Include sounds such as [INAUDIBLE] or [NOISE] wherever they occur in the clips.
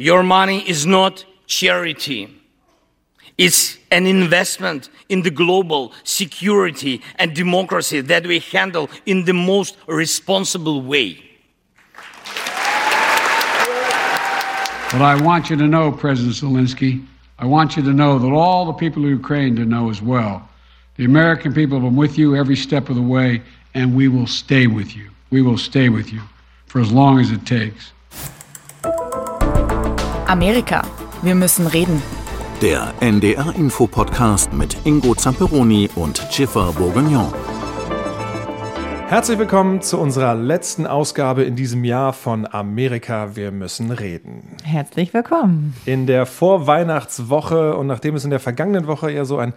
Your money is not charity. It's an investment in the global security and democracy that we handle in the most responsible way. But I want you to know, President Zelensky, I want you to know that all the people of Ukraine to know as well. The American people have been with you every step of the way, and we will stay with you. We will stay with you for as long as it takes. Amerika, wir müssen reden. Der NDR-Info-Podcast mit Ingo Zamperoni und Schiffer Bourguignon. Herzlich willkommen zu unserer letzten Ausgabe in diesem Jahr von Amerika, wir müssen reden. Herzlich willkommen. In der Vorweihnachtswoche und nachdem es in der vergangenen Woche eher so ein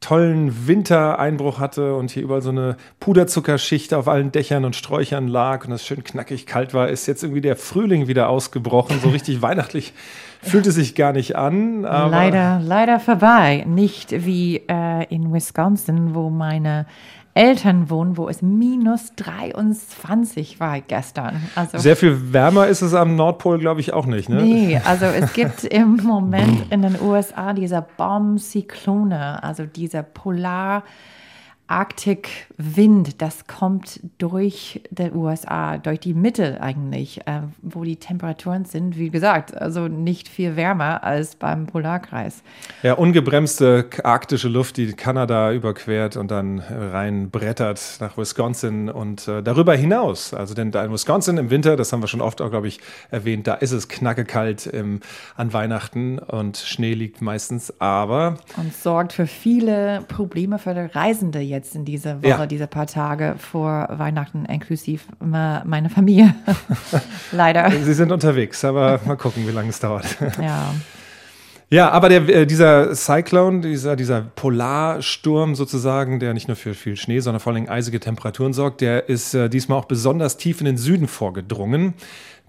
tollen Wintereinbruch hatte und hier überall so eine Puderzuckerschicht auf allen Dächern und Sträuchern lag und es schön knackig kalt war, ist jetzt irgendwie der Frühling wieder ausgebrochen. So richtig [LAUGHS] weihnachtlich fühlt es sich gar nicht an. leider, leider vorbei. Nicht wie äh, in Wisconsin, wo meine Eltern wohnen, wo es minus 23 war gestern. Also Sehr viel wärmer ist es am Nordpol, glaube ich, auch nicht. Ne? Nee, also es [LAUGHS] gibt im Moment in den USA diese Bombcyclone, also diese Polar- Arktikwind, das kommt durch die USA, durch die Mitte eigentlich, äh, wo die Temperaturen sind, wie gesagt, also nicht viel wärmer als beim Polarkreis. Ja, ungebremste arktische Luft, die Kanada überquert und dann rein brettert nach Wisconsin und äh, darüber hinaus. Also denn da in Wisconsin im Winter, das haben wir schon oft auch, glaube ich, erwähnt, da ist es knackekalt im, an Weihnachten und Schnee liegt meistens, aber... Und sorgt für viele Probleme für die Reisende jetzt jetzt in dieser Woche, ja. diese paar Tage vor Weihnachten, inklusive meine Familie. [LAUGHS] Leider. Sie sind unterwegs, aber mal gucken, wie lange es dauert. [LAUGHS] Ja. Ja, aber der, äh, dieser Cyclone, dieser, dieser Polarsturm sozusagen, der nicht nur für viel Schnee, sondern vor allem eisige Temperaturen sorgt, der ist äh, diesmal auch besonders tief in den Süden vorgedrungen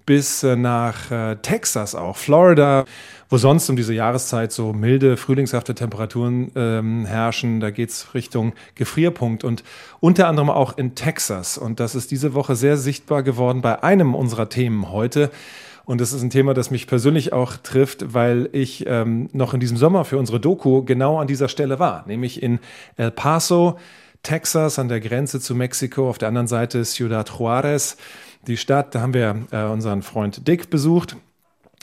bis äh, nach äh, Texas auch, Florida, wo sonst um diese Jahreszeit so milde, frühlingshafte Temperaturen ähm, herrschen. Da geht es Richtung Gefrierpunkt und unter anderem auch in Texas. Und das ist diese Woche sehr sichtbar geworden bei einem unserer Themen heute. Und das ist ein Thema, das mich persönlich auch trifft, weil ich ähm, noch in diesem Sommer für unsere Doku genau an dieser Stelle war, nämlich in El Paso, Texas, an der Grenze zu Mexiko, auf der anderen Seite Ciudad Juarez die Stadt. Da haben wir äh, unseren Freund Dick besucht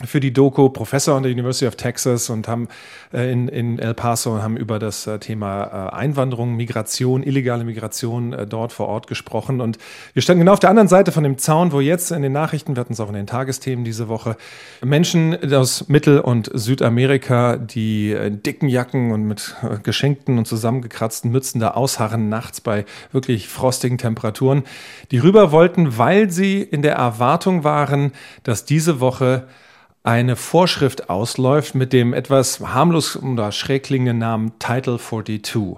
für die Doku Professor an der University of Texas und haben äh, in, in El Paso haben über das äh, Thema äh, Einwanderung, Migration, illegale Migration äh, dort vor Ort gesprochen. Und wir standen genau auf der anderen Seite von dem Zaun, wo jetzt in den Nachrichten, wir hatten es auch in den Tagesthemen diese Woche, Menschen aus Mittel- und Südamerika, die äh, dicken Jacken und mit äh, geschenkten und zusammengekratzten Mützen da ausharren nachts bei wirklich frostigen Temperaturen, die rüber wollten, weil sie in der Erwartung waren, dass diese Woche eine Vorschrift ausläuft mit dem etwas harmlos oder schräg klingenden Namen Title 42.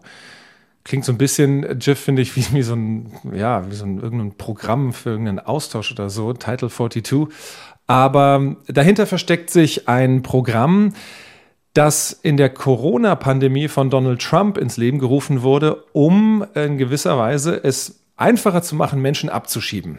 Klingt so ein bisschen, Jiff, finde ich, wie, wie, so ein, ja, wie so ein irgendein Programm für irgendeinen Austausch oder so, Title 42. Aber dahinter versteckt sich ein Programm, das in der Corona-Pandemie von Donald Trump ins Leben gerufen wurde, um in gewisser Weise es einfacher zu machen, Menschen abzuschieben.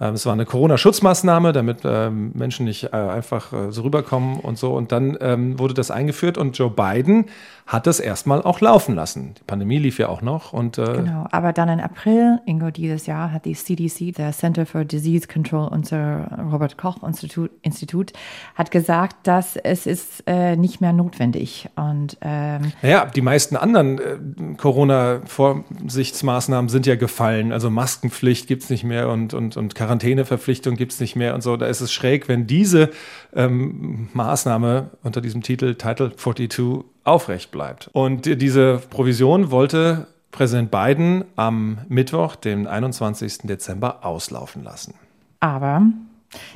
Ähm, es war eine Corona-Schutzmaßnahme, damit ähm, Menschen nicht äh, einfach äh, so rüberkommen und so. Und dann ähm, wurde das eingeführt und Joe Biden hat das erstmal auch laufen lassen. Die Pandemie lief ja auch noch. Und, äh genau, aber dann im April, Ingo, dieses Jahr hat die CDC, der Center for Disease Control, unser Robert Koch Institut, Institut hat gesagt, dass es ist äh, nicht mehr notwendig. Und ähm, naja, die meisten anderen äh, Corona-Vorsichtsmaßnahmen sind ja gefallen. Also Maskenpflicht gibt es nicht mehr und, und, und Quarantäneverpflichtung gibt es nicht mehr und so. Da ist es schräg, wenn diese ähm, Maßnahme unter diesem Titel Title 42 aufrecht bleibt. Und diese Provision wollte Präsident Biden am Mittwoch, den 21. Dezember, auslaufen lassen. Aber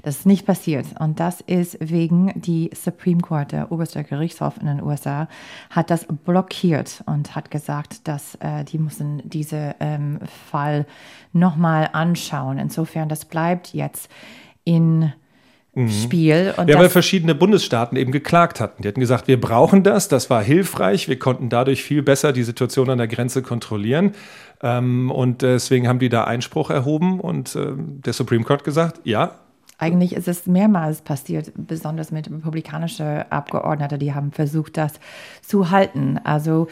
das ist nicht passiert. Und das ist wegen die Supreme Court, der oberste Gerichtshof in den USA, hat das blockiert und hat gesagt, dass äh, die müssen diesen ähm, Fall nochmal anschauen. Insofern, das bleibt jetzt in mhm. Spiel. Und ja, weil verschiedene Bundesstaaten eben geklagt hatten. Die hatten gesagt, wir brauchen das, das war hilfreich, wir konnten dadurch viel besser die Situation an der Grenze kontrollieren. Ähm, und deswegen haben die da Einspruch erhoben und äh, der Supreme Court gesagt, ja, Eigentlich ist es mehrmals passiert, besonders mit republikanischen Abgeordneten, die haben versucht, das zu halten. Also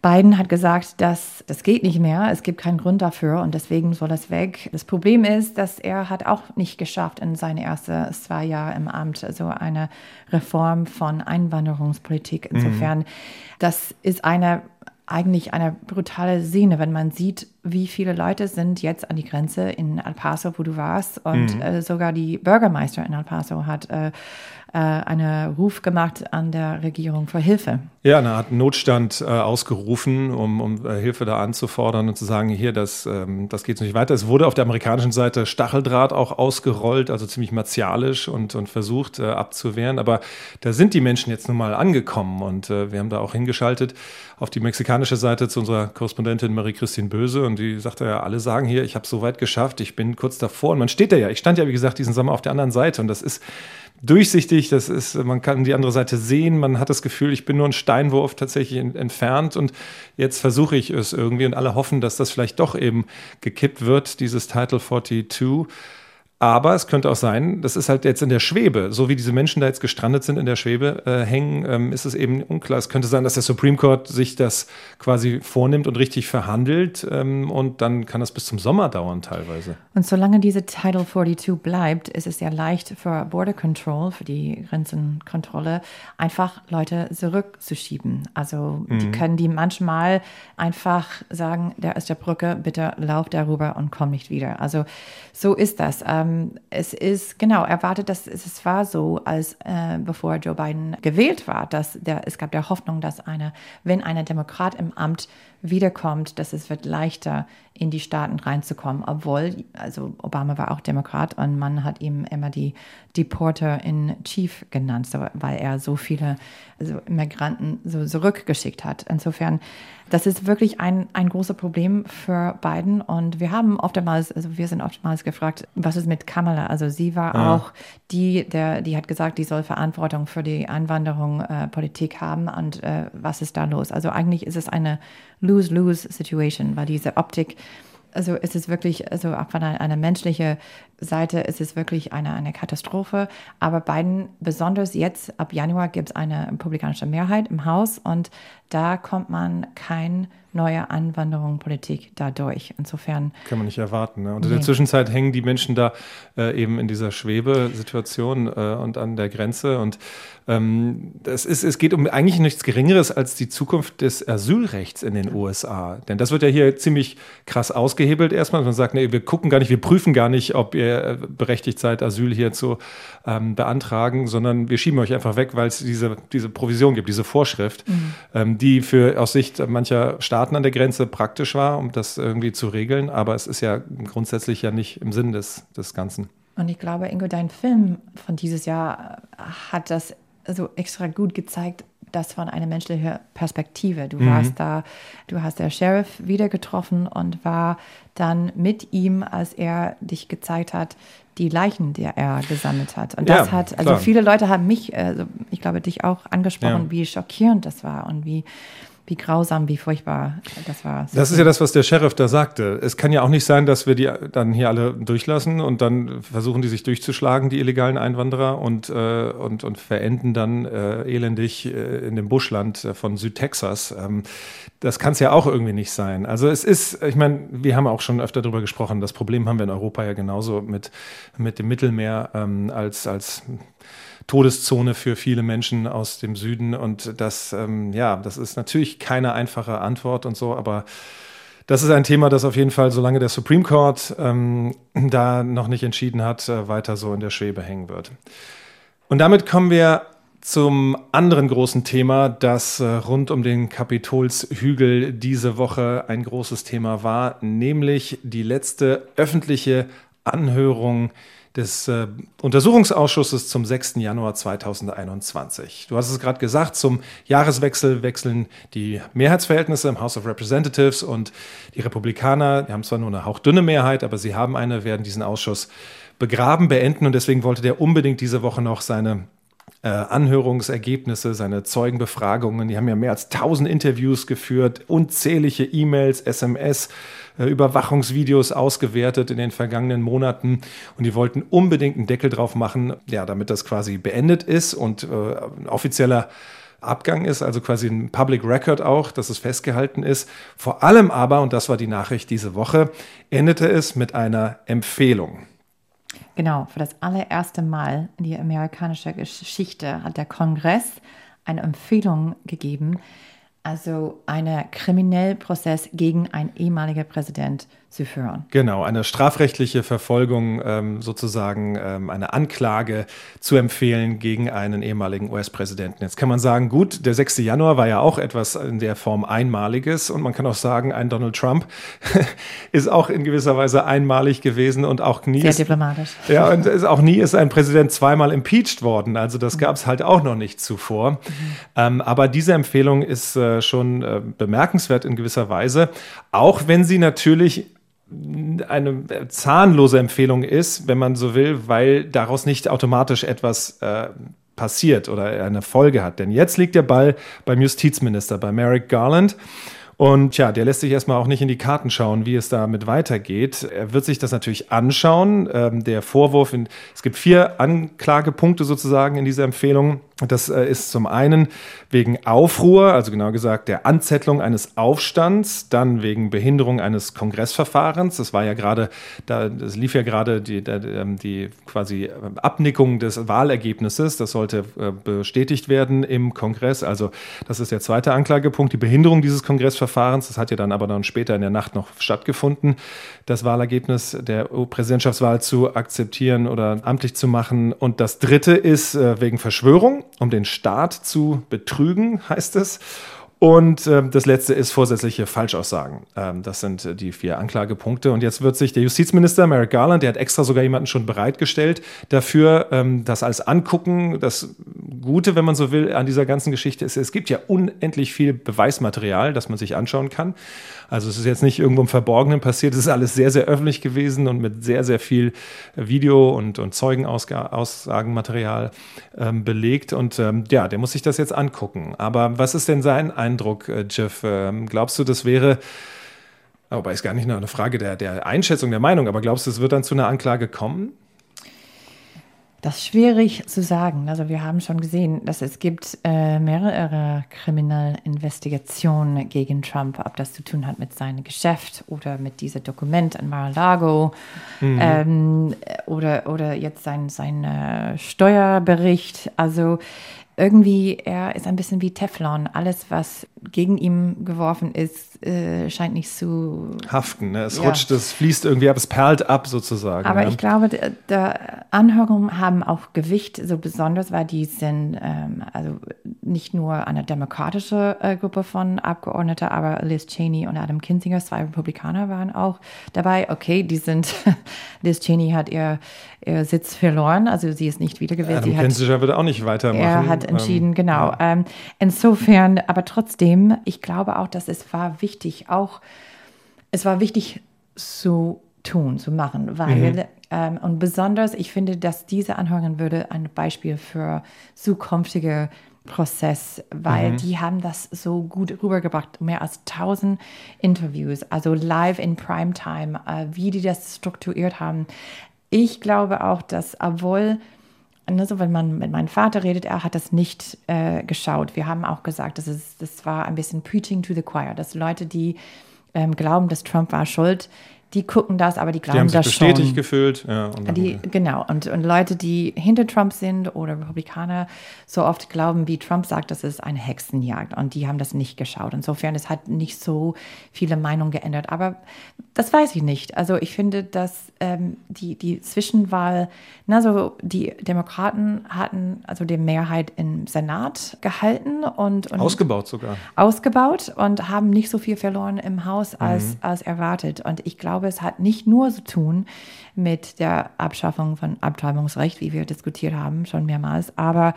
Biden hat gesagt, dass das geht nicht mehr, es gibt keinen Grund dafür und deswegen soll das weg. Das Problem ist, dass er hat auch nicht geschafft in seinen ersten zwei Jahren im Amt, also eine Reform von Einwanderungspolitik. Insofern, mhm. das ist eine eigentlich eine brutale Szene, wenn man sieht, wie viele Leute sind jetzt an die Grenze in El Paso, wo du warst. Und mhm. äh, sogar die Bürgermeister in El Paso hat äh, äh, einen Ruf gemacht an der Regierung für Hilfe. Ja, eine Art Notstand äh, ausgerufen, um, um äh, Hilfe da anzufordern und zu sagen, hier, das, ähm, das geht nicht weiter. Es wurde auf der amerikanischen Seite Stacheldraht auch ausgerollt, also ziemlich martialisch und, und versucht äh, abzuwehren. Aber da sind die Menschen jetzt nun mal angekommen und äh, wir haben da auch hingeschaltet auf die mexikanische Seite zu unserer Korrespondentin Marie-Christine Böse und die sagte ja, alle sagen hier, ich habe so weit geschafft, ich bin kurz davor und man steht da ja. Ich stand ja, wie gesagt, diesen Sommer auf der anderen Seite und das ist durchsichtig, das ist, man kann die andere Seite sehen, man hat das Gefühl, ich bin nur ein Steinwurf tatsächlich entfernt und jetzt versuche ich es irgendwie und alle hoffen, dass das vielleicht doch eben gekippt wird, dieses Title 42. Aber es könnte auch sein, das ist halt jetzt in der Schwebe, so wie diese Menschen da jetzt gestrandet sind in der Schwebe äh, hängen, ähm, ist es eben unklar. Es könnte sein, dass der Supreme Court sich das quasi vornimmt und richtig verhandelt ähm, und dann kann das bis zum Sommer dauern teilweise. Und solange diese Title 42 bleibt, ist es ja leicht für Border Control, für die Grenzenkontrolle, einfach Leute zurückzuschieben. Also mhm. die können die manchmal einfach sagen, der ist der Brücke, bitte lauf darüber und komm nicht wieder. Also so ist das. Ähm, ähm, es ist genau erwartet, dass es war so, als äh, bevor Joe Biden gewählt war, dass der, es gab der Hoffnung, dass eine, wenn ein Demokrat im Amt wiederkommt, dass es wird leichter in die Staaten reinzukommen, obwohl, also Obama war auch Demokrat und man hat ihm immer die Deporter in Chief genannt, so, weil er so viele also Migranten so zurückgeschickt hat. Insofern, das ist wirklich ein, ein großes Problem für Biden und wir haben oftmals, also wir sind oftmals gefragt, was ist mit Kamala? Also sie war ja. auch die, der, die hat gesagt, die soll Verantwortung für die Einwanderung äh, Politik haben und äh, was ist da los? Also eigentlich ist es eine Lose-Lose-Situation, weil diese Optik, also ist es wirklich, also auch von einer, einer menschlichen Seite ist es wirklich eine, eine Katastrophe. Aber Biden, besonders jetzt ab Januar, gibt es eine republikanische Mehrheit im Haus und da kommt man kein neue Anwanderung, Politik dadurch. Insofern. Kann man nicht erwarten. Ne? Und in nee. der Zwischenzeit hängen die Menschen da äh, eben in dieser Schwebesituation äh, und an der Grenze. Und ähm, das ist, es geht um eigentlich nichts Geringeres als die Zukunft des Asylrechts in den USA. Denn das wird ja hier ziemlich krass ausgehebelt erstmal. Man sagt, nee, wir gucken gar nicht, wir prüfen gar nicht, ob ihr äh, berechtigt seid, Asyl hier zu ähm, beantragen, sondern wir schieben euch einfach weg, weil es diese, diese Provision gibt, diese Vorschrift, mhm. ähm, die für aus Sicht mancher Staaten an der Grenze praktisch war, um das irgendwie zu regeln. Aber es ist ja grundsätzlich ja nicht im Sinn des, des Ganzen. Und ich glaube, Ingo, dein Film von dieses Jahr hat das so extra gut gezeigt, das von einer menschlichen Perspektive. Du mhm. warst da, du hast der Sheriff wieder getroffen und war dann mit ihm, als er dich gezeigt hat, die Leichen, die er gesammelt hat. Und das ja, hat, also klar. viele Leute haben mich, also ich glaube dich auch angesprochen, ja. wie schockierend das war und wie wie grausam, wie furchtbar das war. Das ist ja das, was der Sheriff da sagte. Es kann ja auch nicht sein, dass wir die dann hier alle durchlassen und dann versuchen die sich durchzuschlagen, die illegalen Einwanderer, und, äh, und, und verenden dann äh, elendig äh, in dem Buschland von Südtexas. Ähm, das kann es ja auch irgendwie nicht sein. Also es ist, ich meine, wir haben auch schon öfter darüber gesprochen, das Problem haben wir in Europa ja genauso mit, mit dem Mittelmeer ähm, als, als Todeszone für viele Menschen aus dem Süden. Und das, ähm, ja, das ist natürlich keine einfache Antwort und so, aber das ist ein Thema, das auf jeden Fall, solange der Supreme Court ähm, da noch nicht entschieden hat, äh, weiter so in der Schwebe hängen wird. Und damit kommen wir zum anderen großen Thema, das äh, rund um den Kapitolshügel diese Woche ein großes Thema war, nämlich die letzte öffentliche Anhörung des äh, Untersuchungsausschusses zum 6. Januar 2021. Du hast es gerade gesagt, zum Jahreswechsel wechseln die Mehrheitsverhältnisse im House of Representatives und die Republikaner, die haben zwar nur eine hauchdünne Mehrheit, aber sie haben eine, werden diesen Ausschuss begraben, beenden und deswegen wollte der unbedingt diese Woche noch seine äh, Anhörungsergebnisse, seine Zeugenbefragungen. Die haben ja mehr als 1000 Interviews geführt, unzählige E-Mails, SMS, Überwachungsvideos ausgewertet in den vergangenen Monaten. Und die wollten unbedingt einen Deckel drauf machen, ja, damit das quasi beendet ist und äh, ein offizieller Abgang ist, also quasi ein Public Record auch, dass es festgehalten ist. Vor allem aber, und das war die Nachricht diese Woche, endete es mit einer Empfehlung. Genau, für das allererste Mal in die amerikanische Geschichte hat der Kongress eine Empfehlung gegeben, also einen Kriminellprozess gegen einen ehemaligen Präsident zu führen. Genau, eine strafrechtliche Verfolgung, ähm, sozusagen ähm, eine Anklage zu empfehlen gegen einen ehemaligen US-Präsidenten. Jetzt kann man sagen, gut, der 6. Januar war ja auch etwas in der Form Einmaliges und man kann auch sagen, ein Donald Trump [LAUGHS] ist auch in gewisser Weise einmalig gewesen und auch nie. Sehr ist, diplomatisch. Ja, und ist, auch nie ist ein Präsident zweimal impeached worden. Also das gab es halt auch noch nicht zuvor. Mhm. Ähm, aber diese Empfehlung ist äh, schon äh, bemerkenswert in gewisser Weise, auch wenn sie natürlich eine zahnlose Empfehlung ist, wenn man so will, weil daraus nicht automatisch etwas äh, passiert oder eine Folge hat. Denn jetzt liegt der Ball beim Justizminister, bei Merrick Garland. Und ja, der lässt sich erstmal auch nicht in die Karten schauen, wie es damit weitergeht. Er wird sich das natürlich anschauen. Ähm, der Vorwurf, in, es gibt vier Anklagepunkte sozusagen in dieser Empfehlung. Das äh, ist zum einen wegen Aufruhr, also genau gesagt der Anzettlung eines Aufstands, dann wegen Behinderung eines Kongressverfahrens. Das war ja gerade, da, das lief ja gerade die, die, ähm, die quasi Abnickung des Wahlergebnisses. Das sollte äh, bestätigt werden im Kongress. Also das ist der zweite Anklagepunkt, die Behinderung dieses Kongressverfahrens. Das hat ja dann aber dann später in der Nacht noch stattgefunden, das Wahlergebnis der Präsidentschaftswahl zu akzeptieren oder amtlich zu machen. Und das dritte ist äh, wegen Verschwörung um den Staat zu betrügen, [LAUGHS] heißt es. Und äh, das letzte ist vorsätzliche Falschaussagen. Ähm, das sind äh, die vier Anklagepunkte. Und jetzt wird sich der Justizminister Merrick Garland, der hat extra sogar jemanden schon bereitgestellt, dafür ähm, das als Angucken. Das Gute, wenn man so will, an dieser ganzen Geschichte ist, es gibt ja unendlich viel Beweismaterial, das man sich anschauen kann. Also es ist jetzt nicht irgendwo im Verborgenen passiert, es ist alles sehr, sehr öffentlich gewesen und mit sehr, sehr viel Video- und, und Zeugenaussagenmaterial ähm, belegt. Und ähm, ja, der muss sich das jetzt angucken. Aber was ist denn sein Eindruck, äh, Jeff? Ähm, glaubst du, das wäre Wobei ist gar nicht nur eine Frage der, der Einschätzung, der Meinung, aber glaubst du, es wird dann zu einer Anklage kommen? Das ist schwierig zu sagen. Also wir haben schon gesehen, dass es gibt äh, mehrere Kriminalinvestigationen gegen Trump, ob das zu tun hat mit seinem Geschäft oder mit diesem Dokument in Mar-a-Lago mhm. ähm, oder, oder jetzt sein, sein äh, Steuerbericht. Also irgendwie, er ist ein bisschen wie Teflon. Alles, was gegen ihn geworfen ist, äh, scheint nicht zu haften. Ne? Es ja. rutscht, es fließt irgendwie ab, es perlt ab sozusagen. Aber ja. ich glaube, die Anhörungen haben auch Gewicht, so besonders, weil die sind ähm, also nicht nur eine demokratische äh, Gruppe von Abgeordneten, aber Liz Cheney und Adam Kinzinger, zwei Republikaner waren auch dabei. Okay, die sind, [LAUGHS] Liz Cheney hat ihr, ihr Sitz verloren, also sie ist nicht wiedergewählt. Adam Kinzinger wird auch nicht weitermachen. Er hat entschieden, ähm, genau. Ja. Ähm, insofern, aber trotzdem, ich glaube auch, dass es war wichtig, auch es war wichtig zu tun, zu machen, weil mhm. ähm, und besonders, ich finde, dass diese Anhörung würde ein Beispiel für zukünftige Prozess, weil mhm. die haben das so gut rübergebracht. Mehr als 1000 Interviews, also live in Primetime, äh, wie die das strukturiert haben. Ich glaube auch, dass obwohl also wenn man mit meinem Vater redet, er hat das nicht äh, geschaut. Wir haben auch gesagt, das, ist, das war ein bisschen preaching to the choir, dass Leute, die ähm, glauben, dass Trump war schuld, die gucken das, aber die glauben die haben sich das bestätigt schon. gefühlt. Ja, die, genau, und, und Leute, die hinter Trump sind oder Republikaner, so oft glauben, wie Trump sagt, das ist eine Hexenjagd und die haben das nicht geschaut. Insofern, es hat nicht so viele Meinungen geändert, aber das weiß ich nicht. Also ich finde, dass ähm, die, die Zwischenwahl, also die Demokraten hatten also die Mehrheit im Senat gehalten und, und ausgebaut sogar. Ausgebaut und haben nicht so viel verloren im Haus als, mhm. als erwartet. Und ich glaube, glaube, es hat nicht nur zu tun mit der Abschaffung von Abtreibungsrecht, wie wir diskutiert haben, schon mehrmals, aber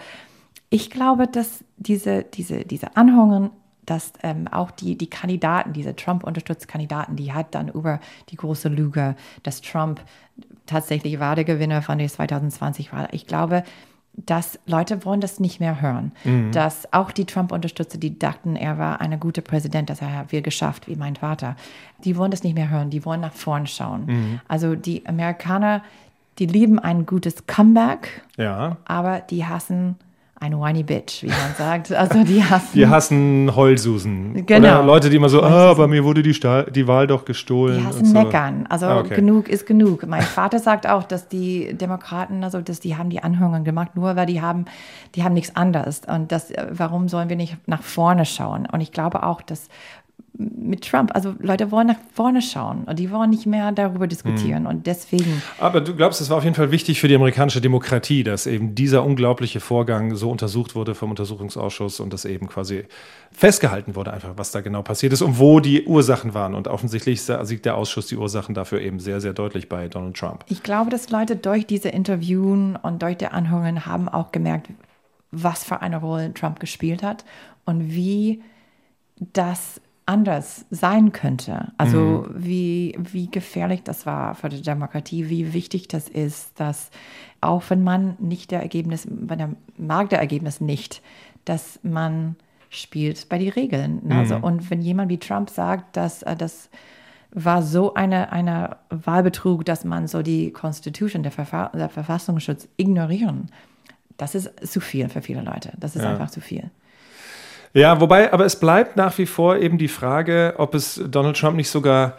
ich glaube, dass diese, diese, diese Anhörungen dass ähm, auch die, die Kandidaten, diese Trump-Unterstützkandidaten, die hat dann über die große Lüge, dass Trump tatsächlich war der Gewinner von der 2020 Wahl. Ich glaube, dass Leute wollen das nicht mehr hören. Mhm. Dass auch die Trump-Unterstützer, die dachten, er war ein guter Präsident, das hat wir geschafft, wie mein Vater, die wollen das nicht mehr hören, die wollen nach vorn schauen. Mhm. Also die Amerikaner, die lieben ein gutes Comeback, ja. aber die hassen ein whiny bitch, wie man sagt. Also die [LAUGHS] hassen. Die hassen Heulsusen. Genau. Oder Leute, die immer so, ah, bei mir wurde die, die Wahl doch gestohlen. Die hassen so. meckern. Also ah, okay. genug ist genug. Mein Vater sagt auch, dass die Demokraten, also dass die haben die Anhörungen gemacht, nur weil die haben, die haben nichts anderes. Und das, warum sollen wir nicht nach vorne schauen? Und ich glaube auch, dass mit Trump. Also Leute wollen nach vorne schauen und die wollen nicht mehr darüber diskutieren. Mhm. Und deswegen. Aber du glaubst, es war auf jeden Fall wichtig für die amerikanische Demokratie, dass eben dieser unglaubliche Vorgang so untersucht wurde vom Untersuchungsausschuss und dass eben quasi festgehalten wurde, einfach, was da genau passiert ist und wo die Ursachen waren. Und offensichtlich sieht der Ausschuss die Ursachen dafür eben sehr, sehr deutlich bei Donald Trump. Ich glaube, dass Leute durch diese Interviewen und durch die Anhörungen haben auch gemerkt, was für eine Rolle Trump gespielt hat und wie das anders sein könnte. Also mhm. wie, wie gefährlich das war für die Demokratie, wie wichtig das ist, dass auch wenn man nicht der Ergebnis, wenn der mag der Ergebnis nicht, dass man spielt bei den Regeln. Mhm. Also, und wenn jemand wie Trump sagt, dass äh, das war so eine, eine Wahlbetrug, dass man so die Constitution, der, Verfa der Verfassungsschutz ignorieren, das ist zu viel für viele Leute. Das ist ja. einfach zu viel. Ja, wobei, aber es bleibt nach wie vor eben die Frage, ob es Donald Trump nicht sogar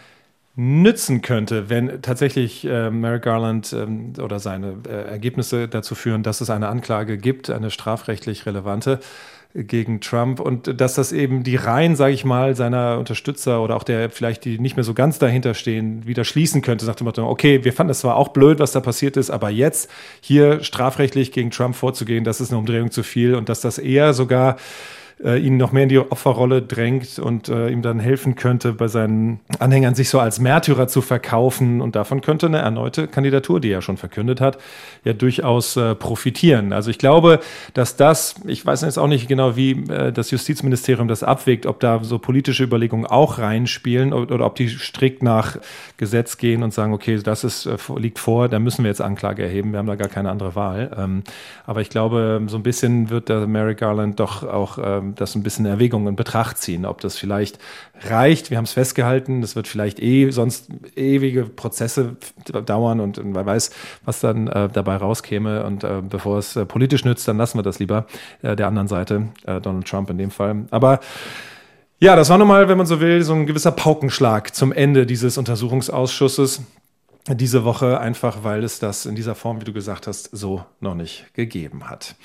nützen könnte, wenn tatsächlich äh, Merrick Garland ähm, oder seine äh, Ergebnisse dazu führen, dass es eine Anklage gibt, eine strafrechtlich relevante gegen Trump. Und dass das eben die Reihen, sage ich mal, seiner Unterstützer oder auch der vielleicht, die nicht mehr so ganz dahinter stehen, wieder schließen könnte, sagt dem okay, wir fanden das zwar auch blöd, was da passiert ist, aber jetzt hier strafrechtlich gegen Trump vorzugehen, das ist eine Umdrehung zu viel und dass das eher sogar äh, ihn noch mehr in die Opferrolle drängt und äh, ihm dann helfen könnte, bei seinen Anhängern sich so als Märtyrer zu verkaufen. Und davon könnte eine erneute Kandidatur, die er schon verkündet hat, ja durchaus äh, profitieren. Also ich glaube, dass das, ich weiß jetzt auch nicht genau, wie äh, das Justizministerium das abwägt, ob da so politische Überlegungen auch reinspielen oder, oder ob die strikt nach Gesetz gehen und sagen, okay, das ist, äh, liegt vor, da müssen wir jetzt Anklage erheben, wir haben da gar keine andere Wahl. Ähm, aber ich glaube, so ein bisschen wird der Merrick Garland doch auch ähm, das ein bisschen in Erwägung in Betracht ziehen, ob das vielleicht reicht. Wir haben es festgehalten, das wird vielleicht eh sonst ewige Prozesse dauern und, wer weiß, was dann äh, dabei rauskäme. Und äh, bevor es äh, politisch nützt, dann lassen wir das lieber äh, der anderen Seite, äh, Donald Trump in dem Fall. Aber ja, das war nochmal, wenn man so will, so ein gewisser Paukenschlag zum Ende dieses Untersuchungsausschusses diese Woche, einfach weil es das in dieser Form, wie du gesagt hast, so noch nicht gegeben hat.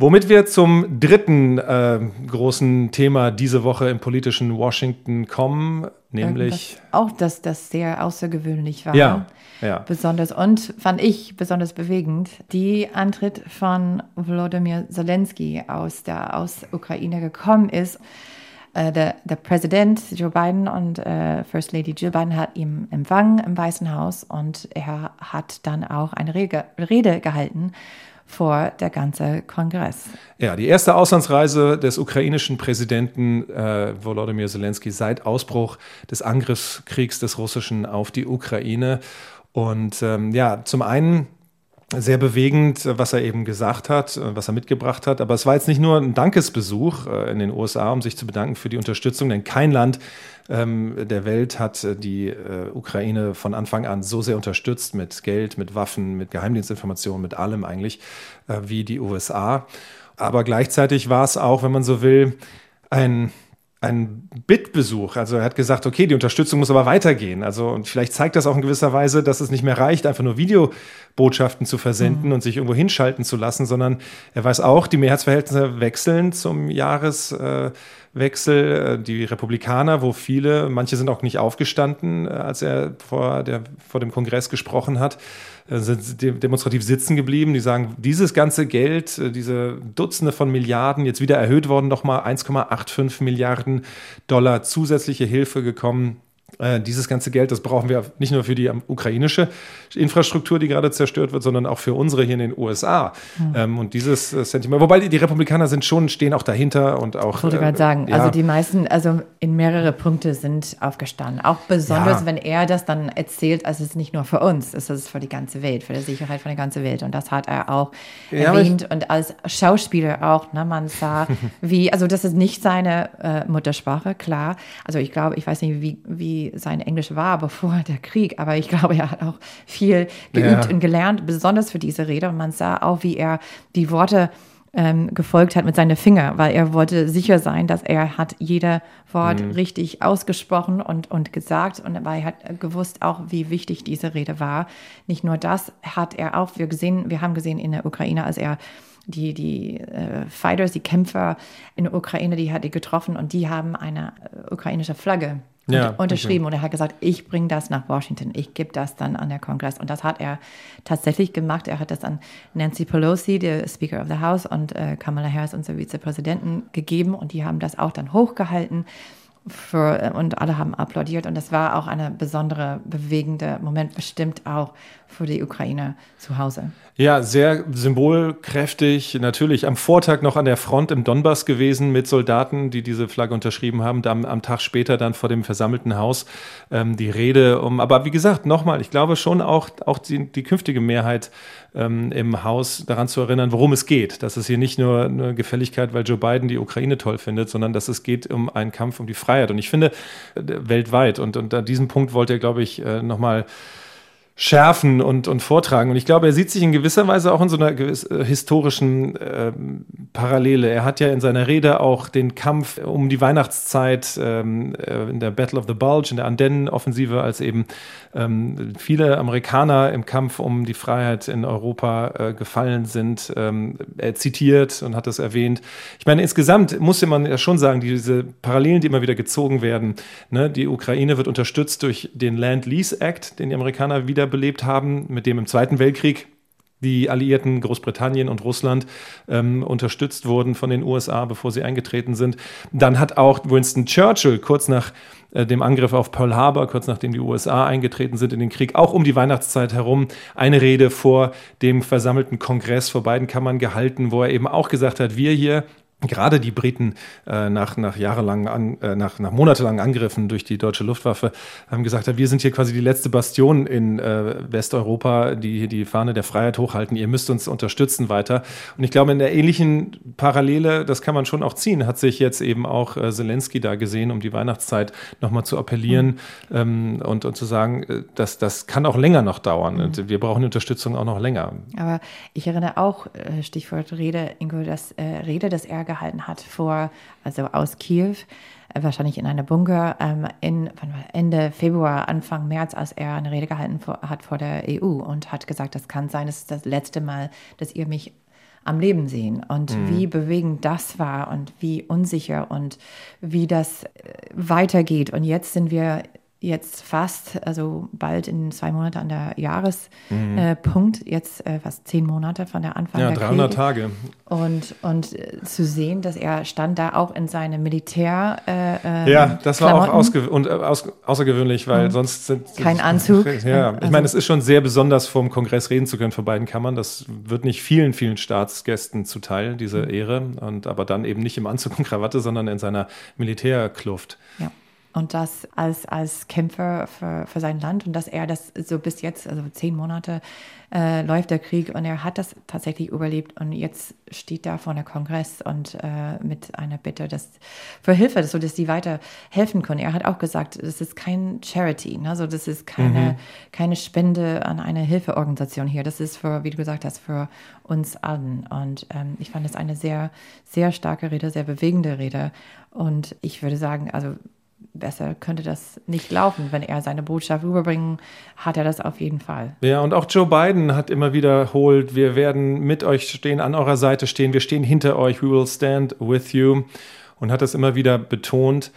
Womit wir zum dritten äh, großen Thema diese Woche im politischen Washington kommen, nämlich. Das, auch, dass das sehr außergewöhnlich war. Ja, ja. Besonders und fand ich besonders bewegend, die Antritt von Volodymyr Zelensky aus der aus Ukraine gekommen ist. Äh, der, der Präsident Joe Biden und äh, First Lady Jill Biden hat ihn empfangen im Weißen Haus und er hat dann auch eine Rede, Rede gehalten vor der ganze Kongress. Ja, die erste Auslandsreise des ukrainischen Präsidenten äh, Volodymyr Zelensky seit Ausbruch des Angriffskriegs des Russischen auf die Ukraine. Und ähm, ja, zum einen sehr bewegend, was er eben gesagt hat, was er mitgebracht hat. Aber es war jetzt nicht nur ein Dankesbesuch äh, in den USA, um sich zu bedanken für die Unterstützung, denn kein Land ähm, der Welt hat äh, die äh, Ukraine von Anfang an so sehr unterstützt mit Geld, mit Waffen, mit Geheimdienstinformationen, mit allem eigentlich, äh, wie die USA. Aber gleichzeitig war es auch, wenn man so will, ein ein Bittbesuch. Also er hat gesagt, okay, die Unterstützung muss aber weitergehen. Also und vielleicht zeigt das auch in gewisser Weise, dass es nicht mehr reicht, einfach nur Videobotschaften zu versenden mhm. und sich irgendwo hinschalten zu lassen, sondern er weiß auch, die Mehrheitsverhältnisse wechseln zum Jahreswechsel. Äh, die Republikaner, wo viele, manche sind auch nicht aufgestanden, äh, als er vor, der, vor dem Kongress gesprochen hat, sind demonstrativ sitzen geblieben. Die sagen, dieses ganze Geld, äh, diese Dutzende von Milliarden, jetzt wieder erhöht worden, nochmal 1,85 Milliarden Dollar zusätzliche Hilfe gekommen Äh, dieses ganze Geld, das brauchen wir nicht nur für die ukrainische Infrastruktur, die gerade zerstört wird, sondern auch für unsere hier in den USA. Mhm. Ähm, und dieses äh, Sentiment, wobei die, die, Republikaner sind schon, stehen auch dahinter und auch. Ich wollte gerade sagen, ja. also die meisten, also in mehrere Punkte sind aufgestanden. Auch besonders, ja. wenn er das dann erzählt, also es ist nicht nur für uns, es ist für die ganze Welt, für die Sicherheit von der ganzen Welt. Und das hat er auch ja, erwähnt. Und als Schauspieler auch, ne, man sah, [LAUGHS] wie, also das ist nicht seine äh, Muttersprache, klar. Also ich glaube, ich weiß nicht, wie, wie sein Englisch war bevor der Krieg, aber ich glaube, er hat auch viel geübt ja. und gelernt, besonders für diese Rede. Und man sah auch, wie er die Worte ähm, gefolgt hat mit seinen Fingern, weil er wollte sicher sein, dass er hat jeder Wort mhm. richtig ausgesprochen und, und gesagt und weil er hat gewusst auch, wie wichtig diese Rede war. Nicht nur das hat er auch, wir gesehen, wir haben gesehen in der Ukraine, als er die, die äh, Fighters, die Kämpfer in der Ukraine, die hat er getroffen und die haben eine äh, ukrainische Flagge ja, unterschrieben. Okay. Und er hat gesagt, ich bringe das nach Washington, ich gebe das dann an der Kongress. Und das hat er tatsächlich gemacht. Er hat das an Nancy Pelosi, der Speaker of the House, und äh, Kamala Harris, unser Vizepräsidenten, gegeben. Und die haben das auch dann hochgehalten. Für, und alle haben applaudiert und das war auch ein besondere, bewegende Moment, bestimmt auch für die Ukraine zu Hause. Ja, sehr symbolkräftig. Natürlich am Vortag noch an der Front im Donbass gewesen mit Soldaten, die diese Flagge unterschrieben haben. Dann am Tag später dann vor dem versammelten Haus ähm, die Rede um. Aber wie gesagt, nochmal, ich glaube schon auch, auch die, die künftige Mehrheit ähm, im Haus daran zu erinnern, worum es geht. Dass es hier nicht nur eine Gefälligkeit, weil Joe Biden die Ukraine toll findet, sondern dass es geht um einen Kampf um die Freiheit. Und ich finde, äh, weltweit. Und, und an diesem Punkt wollte er, glaube ich, äh, nochmal schärfen und, und vortragen. Und ich glaube, er sieht sich in gewisser Weise auch in so einer gewiss, äh, historischen äh, Parallele. Er hat ja in seiner Rede auch den Kampf um die Weihnachtszeit ähm, äh, in der Battle of the Bulge, in der Andennenoffensive, als eben ähm, viele Amerikaner im Kampf um die Freiheit in Europa äh, gefallen sind, ähm, er zitiert und hat das erwähnt. Ich meine, insgesamt musste man ja schon sagen, diese Parallelen, die immer wieder gezogen werden, ne, die Ukraine wird unterstützt durch den Land Lease Act, den die Amerikaner wieder wiederbelebt haben, mit dem im Zweiten Weltkrieg die Alliierten Großbritannien und Russland ähm, unterstützt wurden von den USA, bevor sie eingetreten sind. Dann hat auch Winston Churchill kurz nach äh, dem Angriff auf Pearl Harbor, kurz nachdem die USA eingetreten sind in den Krieg, auch um die Weihnachtszeit herum eine Rede vor dem versammelten Kongress vor beiden Kammern gehalten, wo er eben auch gesagt hat, wir hier gerade die Briten äh, nach, nach jahrelangen, an, äh, nach, nach monatelangen Angriffen durch die deutsche Luftwaffe haben gesagt, wir sind hier quasi die letzte Bastion in äh, Westeuropa, die hier die Fahne der Freiheit hochhalten. Ihr müsst uns unterstützen weiter. Und ich glaube, in der ähnlichen Parallele, das kann man schon auch ziehen, hat sich jetzt eben auch äh, Zelensky da gesehen, um die Weihnachtszeit nochmal zu appellieren mhm. ähm, und, und zu sagen, äh, dass das kann auch länger noch dauern. Mhm. Und wir brauchen Unterstützung auch noch länger. Aber ich erinnere auch, äh, Stichwort Rede, Ingo, das Rede des Ärgers gehalten hat vor, also aus Kiew, äh, wahrscheinlich in einer Bunker, ähm, in, Ende Februar, Anfang März, als er eine Rede gehalten hat vor der EU und hat gesagt, das kann sein, das ist das letzte Mal, dass ihr mich am Leben sehen und mhm. wie bewegend das war und wie unsicher und wie das äh, weitergeht. Und jetzt sind wir jetzt fast, also bald in zwei Monate an der Jahrespunkt, mhm. äh, jetzt äh, fast zehn Monate von der Anfang ja, der 300 Kriege. Tage. Und, und äh, zu sehen, dass er stand da auch in seine Militär. Äh, äh ja, das war auch ausge und, äh, aus außergewöhnlich, weil mhm. sonst sind. Kein Anzug. [LAUGHS] Ja, ich also, meine, es ist schon sehr besonders, vom Kongress reden zu können vor beiden Kammern. Das wird nicht vielen, vielen Staatsgästen zuteil, diese mhm. Ehre. Und aber dann eben nicht im Anzug und Krawatte, sondern in seiner Militärkluft. Ja und das als, als Kämpfer für, für sein Land und dass er das so bis jetzt, also zehn Monate äh, läuft der Krieg und er hat das tatsächlich überlebt und jetzt steht da vor der Kongress und äh, mit einer Bitte dass, für Hilfe, so dass sie weiter helfen können. Er hat auch gesagt, das ist kein Charity, ne? also das ist keine, mhm. keine Spende an eine Hilfeorganisation hier. Das ist für, wie du gesagt hast, für uns allen. Und ähm, ich fand es eine sehr, sehr starke Rede, sehr bewegende Rede. Und ich würde sagen, also besser könnte das nicht laufen. Wenn er seine Botschaft rüberbringen, hat er das auf jeden Fall. Ja, und auch Joe Biden hat immer wiederholt, wir werden mit euch stehen, an eurer Seite stehen, wir stehen hinter euch, we will stand with you. Und hat das immer wieder betont.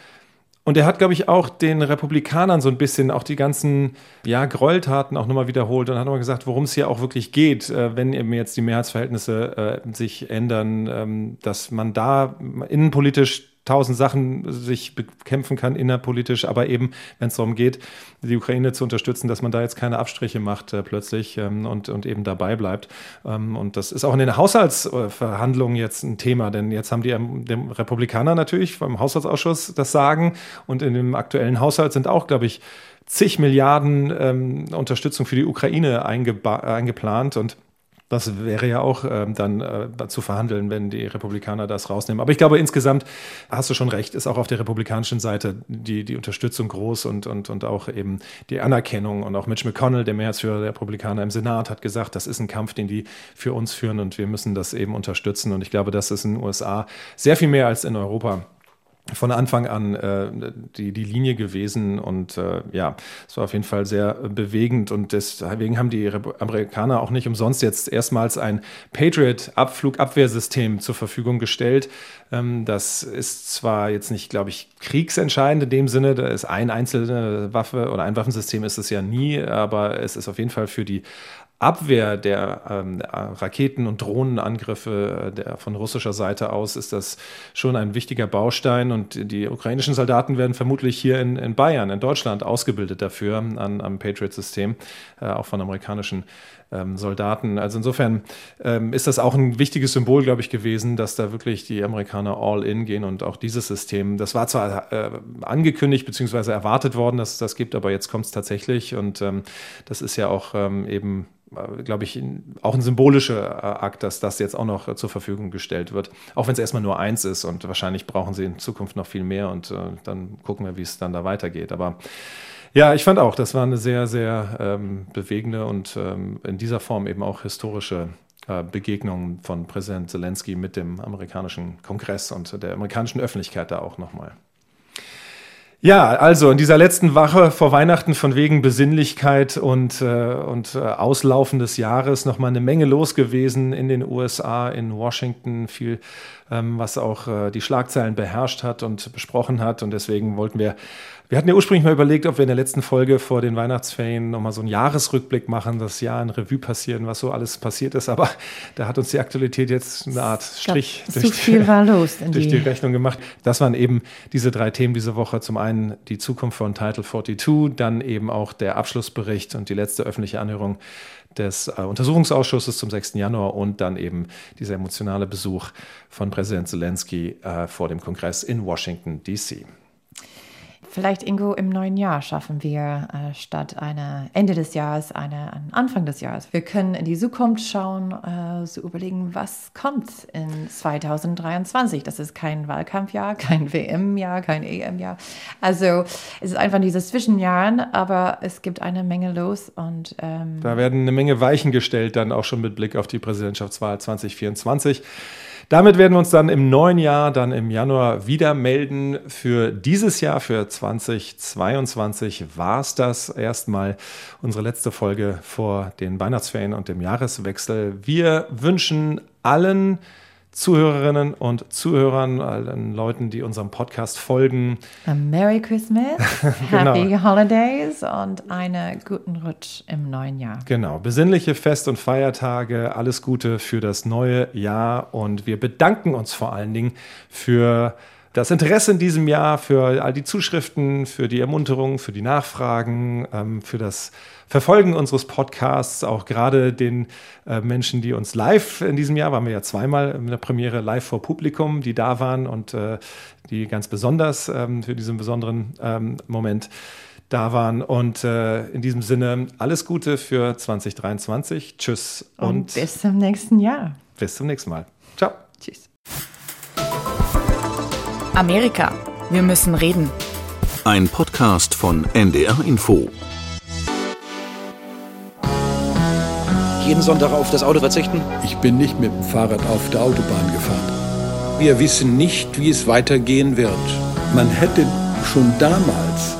Und er hat, glaube ich, auch den Republikanern so ein bisschen auch die ganzen ja, Gräueltaten auch nochmal wiederholt und hat nochmal gesagt, worum es hier auch wirklich geht, äh, wenn eben jetzt die Mehrheitsverhältnisse äh, sich ändern, ähm, dass man da innenpolitisch tausend Sachen sich bekämpfen kann innerpolitisch, aber eben, wenn es darum geht, die Ukraine zu unterstützen, dass man da jetzt keine Abstriche macht äh, plötzlich ähm, und, und eben dabei bleibt. Ähm, und das ist auch in den Haushaltsverhandlungen jetzt ein Thema, denn jetzt haben die, ähm, die Republikaner natürlich beim Haushaltsausschuss das Sagen und in dem aktuellen Haushalt sind auch, glaube ich, zig Milliarden ähm, Unterstützung für die Ukraine eingeplant und das wäre ja auch ähm, dann äh, zu verhandeln, wenn die Republikaner das rausnehmen. Aber ich glaube, insgesamt hast du schon recht, ist auch auf der republikanischen Seite die, die Unterstützung groß und, und, und auch eben die Anerkennung. Und auch Mitch McConnell, der Mehrheitsführer der Republikaner im Senat, hat gesagt, das ist ein Kampf, den die für uns führen und wir müssen das eben unterstützen. Und ich glaube, das ist in den USA sehr viel mehr als in Europa von Anfang an äh, die, die Linie gewesen und äh, ja, es war auf jeden Fall sehr bewegend und deswegen haben die Amerikaner auch nicht umsonst jetzt erstmals ein Patriot-Abflugabwehrsystem zur Verfügung gestellt. Ähm, das ist zwar jetzt nicht, glaube ich, kriegsentscheidend in dem Sinne, da ist eine einzelne Waffe oder ein Waffensystem ist es ja nie, aber es ist auf jeden Fall für die Abwehr der ähm, Raketen- und Drohnenangriffe äh, der, von russischer Seite aus ist das schon ein wichtiger Baustein. Und die ukrainischen Soldaten werden vermutlich hier in, in Bayern, in Deutschland, ausgebildet dafür an, am Patriot-System, äh, auch von amerikanischen ähm, Soldaten. Also insofern ähm, ist das auch ein wichtiges Symbol, glaube ich, gewesen, dass da wirklich die Amerikaner all in gehen und auch dieses System. Das war zwar äh, angekündigt bzw. erwartet worden, dass es das gibt, aber jetzt kommt es tatsächlich und ähm, das ist ja auch ähm, eben äh, glaube ich, auch ein symbolischer äh, Akt, dass das jetzt auch noch äh, zur Verfügung gestellt wird. Auch wenn es erstmal nur eins ist und wahrscheinlich brauchen sie in Zukunft noch viel mehr und äh, dann gucken wir, wie es dann da weitergeht. Aber ja, ich fand auch, das war eine sehr, sehr ähm, bewegende und ähm, in dieser Form eben auch historische äh, Begegnung von Präsident Zelensky mit dem amerikanischen Kongress und der amerikanischen Öffentlichkeit da auch nochmal. Ja, also in dieser letzten Woche vor Weihnachten von wegen Besinnlichkeit und, äh, und äh, Auslaufen des Jahres nochmal eine Menge los gewesen in den USA, in Washington, viel ähm, was auch äh, die Schlagzeilen beherrscht hat und besprochen hat. Und deswegen wollten wir, wir hatten ja ursprünglich mal überlegt, ob wir in der letzten Folge vor den Weihnachtsferien nochmal so einen Jahresrückblick machen, das Jahr in Revue passieren, was so alles passiert ist. Aber da hat uns die Aktualität jetzt eine Art Strich durch, viel war los [LAUGHS] durch die Rechnung gemacht. Das waren eben diese drei Themen diese Woche. Zum einen die Zukunft von Title 42, dann eben auch der Abschlussbericht und die letzte öffentliche Anhörung des äh, Untersuchungsausschusses zum 6. Januar und dann eben dieser emotionale Besuch von Präsident Zelensky äh, vor dem Kongress in Washington, D.C. Vielleicht, Ingo, im neuen Jahr schaffen wir äh, statt einer Ende des Jahres eine, einen Anfang des Jahres. Wir können in die Zukunft schauen, äh, so überlegen, was kommt in 2023. Das ist kein Wahlkampfjahr, [LAUGHS] kein WM-Jahr, kein EM-Jahr. Also es ist einfach dieses Zwischenjahren, aber es gibt eine Menge los und ähm da werden eine Menge Weichen gestellt, dann auch schon mit Blick auf die Präsidentschaftswahl 2024. Damit werden wir uns dann im neuen Jahr, dann im Januar wieder melden. Für dieses Jahr, für 2022 war es das erstmal unsere letzte Folge vor den Weihnachtsferien und dem Jahreswechsel. Wir wünschen allen Zuhörerinnen und Zuhörern, allen Leuten, die unserem Podcast folgen. A Merry Christmas, [LAUGHS] genau. Happy Holidays und einen guten Rutsch im neuen Jahr. Genau, besinnliche Fest- und Feiertage, alles Gute für das neue Jahr und wir bedanken uns vor allen Dingen für das Interesse in diesem Jahr, für all die Zuschriften, für die Ermunterung, für die Nachfragen, ähm, für das Verfolgen unseres Podcasts, auch gerade den äh, Menschen, die uns live in diesem Jahr, waren wir ja zweimal in der Premiere live vor Publikum, die da waren und äh, die ganz besonders ähm, für diesen besonderen ähm, Moment da waren. Und äh, in diesem Sinne alles Gute für 2023. Tschüss und, und bis zum nächsten Jahr. Bis zum nächsten Mal. Ciao. Amerika. Wir müssen reden. Ein Podcast von NDR Info. jeden Sonntag auf das Auto verzichten? Ich bin nicht mit dem Fahrrad auf der Autobahn gefahren. Wir wissen nicht, wie es weitergehen wird. Man hätte schon damals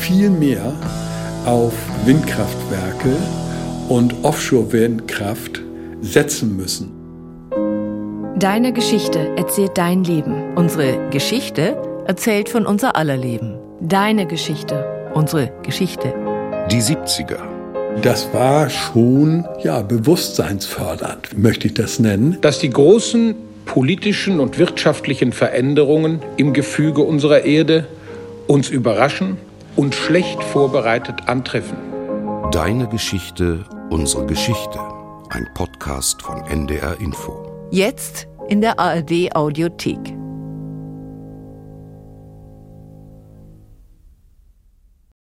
viel mehr auf Windkraftwerke und Offshore-Windkraft setzen müssen. Deine Geschichte erzählt dein Leben. Unsere Geschichte erzählt von unser aller Leben. Deine Geschichte, unsere Geschichte. Die 70er das war schon ja, bewusstseinsfördernd, möchte ich das nennen. Dass die Großen politischen und wirtschaftlichen Veränderungen im Gefüge unserer Erde uns überraschen und schlecht vorbereitet antreffen. Deine Geschichte, unsere Geschichte. Ein Podcast von NDR Info. Jetzt in der ARD Audiothek.